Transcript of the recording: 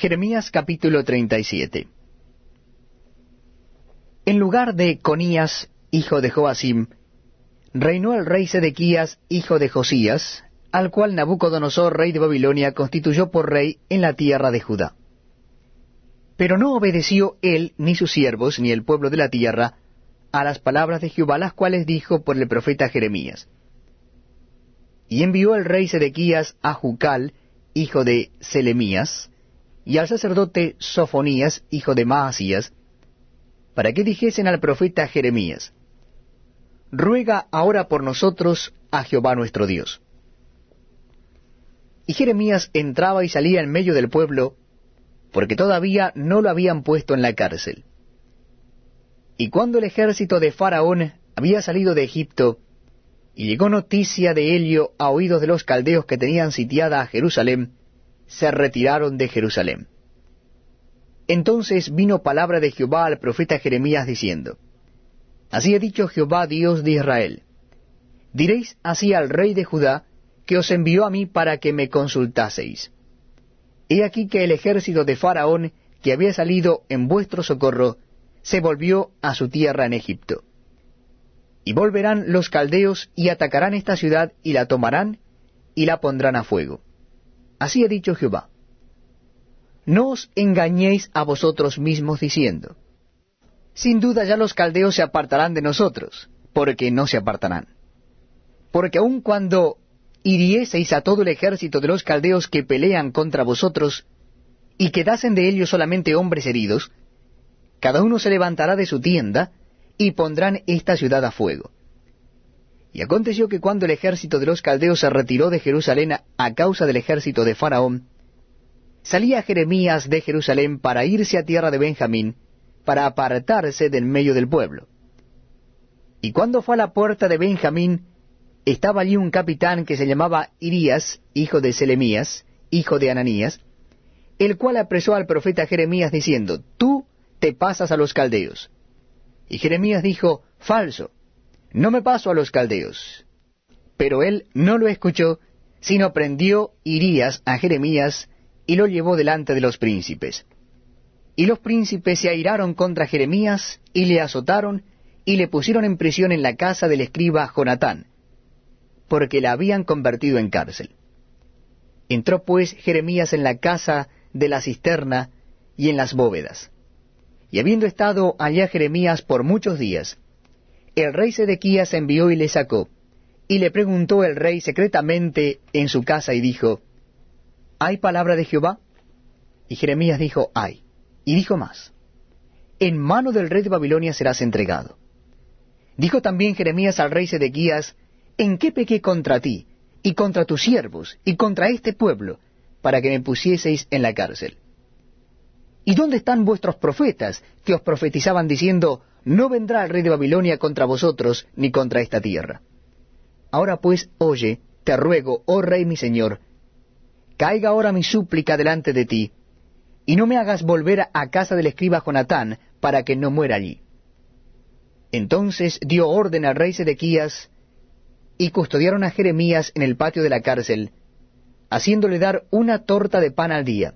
Jeremías capítulo 37 En lugar de Conías, hijo de Joacim, reinó el rey Sedequías, hijo de Josías, al cual Nabucodonosor, rey de Babilonia, constituyó por rey en la tierra de Judá. Pero no obedeció él, ni sus siervos, ni el pueblo de la tierra, a las palabras de Jehová, las cuales dijo por el profeta Jeremías. Y envió el rey Sedequías a Jucal, hijo de Selemías, y al sacerdote Sofonías, hijo de Maasías, para que dijesen al profeta Jeremías, Ruega ahora por nosotros a Jehová nuestro Dios. Y Jeremías entraba y salía en medio del pueblo, porque todavía no lo habían puesto en la cárcel. Y cuando el ejército de Faraón había salido de Egipto, y llegó noticia de Helio a oídos de los caldeos que tenían sitiada a Jerusalén, se retiraron de Jerusalén. Entonces vino palabra de Jehová al profeta Jeremías diciendo, Así ha dicho Jehová Dios de Israel, diréis así al rey de Judá, que os envió a mí para que me consultaseis. He aquí que el ejército de Faraón, que había salido en vuestro socorro, se volvió a su tierra en Egipto. Y volverán los caldeos y atacarán esta ciudad y la tomarán y la pondrán a fuego. Así ha dicho Jehová. No os engañéis a vosotros mismos diciendo, sin duda ya los caldeos se apartarán de nosotros, porque no se apartarán. Porque aun cuando hirieseis a todo el ejército de los caldeos que pelean contra vosotros, y quedasen de ellos solamente hombres heridos, cada uno se levantará de su tienda, y pondrán esta ciudad a fuego. Y aconteció que cuando el ejército de los caldeos se retiró de Jerusalén a causa del ejército de Faraón, salía Jeremías de Jerusalén para irse a tierra de Benjamín, para apartarse del medio del pueblo. Y cuando fue a la puerta de Benjamín, estaba allí un capitán que se llamaba Irías, hijo de Selemías, hijo de Ananías, el cual apresó al profeta Jeremías diciendo, Tú te pasas a los caldeos. Y Jeremías dijo, Falso, no me paso a los caldeos. Pero él no lo escuchó, sino prendió Irías a Jeremías y lo llevó delante de los príncipes. Y los príncipes se airaron contra Jeremías y le azotaron y le pusieron en prisión en la casa del escriba Jonatán, porque la habían convertido en cárcel. Entró pues Jeremías en la casa de la cisterna y en las bóvedas. Y habiendo estado allá Jeremías por muchos días, el rey Sedequías envió y le sacó, y le preguntó el rey secretamente en su casa y dijo, ¿Hay palabra de Jehová? Y Jeremías dijo, hay. Y dijo más, en mano del rey de Babilonia serás entregado. Dijo también Jeremías al rey Sedequías, ¿en qué pequé contra ti, y contra tus siervos, y contra este pueblo, para que me pusieseis en la cárcel? ¿Y dónde están vuestros profetas, que os profetizaban diciendo, no vendrá el rey de Babilonia contra vosotros, ni contra esta tierra? Ahora pues, oye, te ruego, oh rey mi señor, caiga ahora mi súplica delante de ti, y no me hagas volver a casa del escriba Jonatán, para que no muera allí. Entonces dio orden al rey Sedequías, y custodiaron a Jeremías en el patio de la cárcel, haciéndole dar una torta de pan al día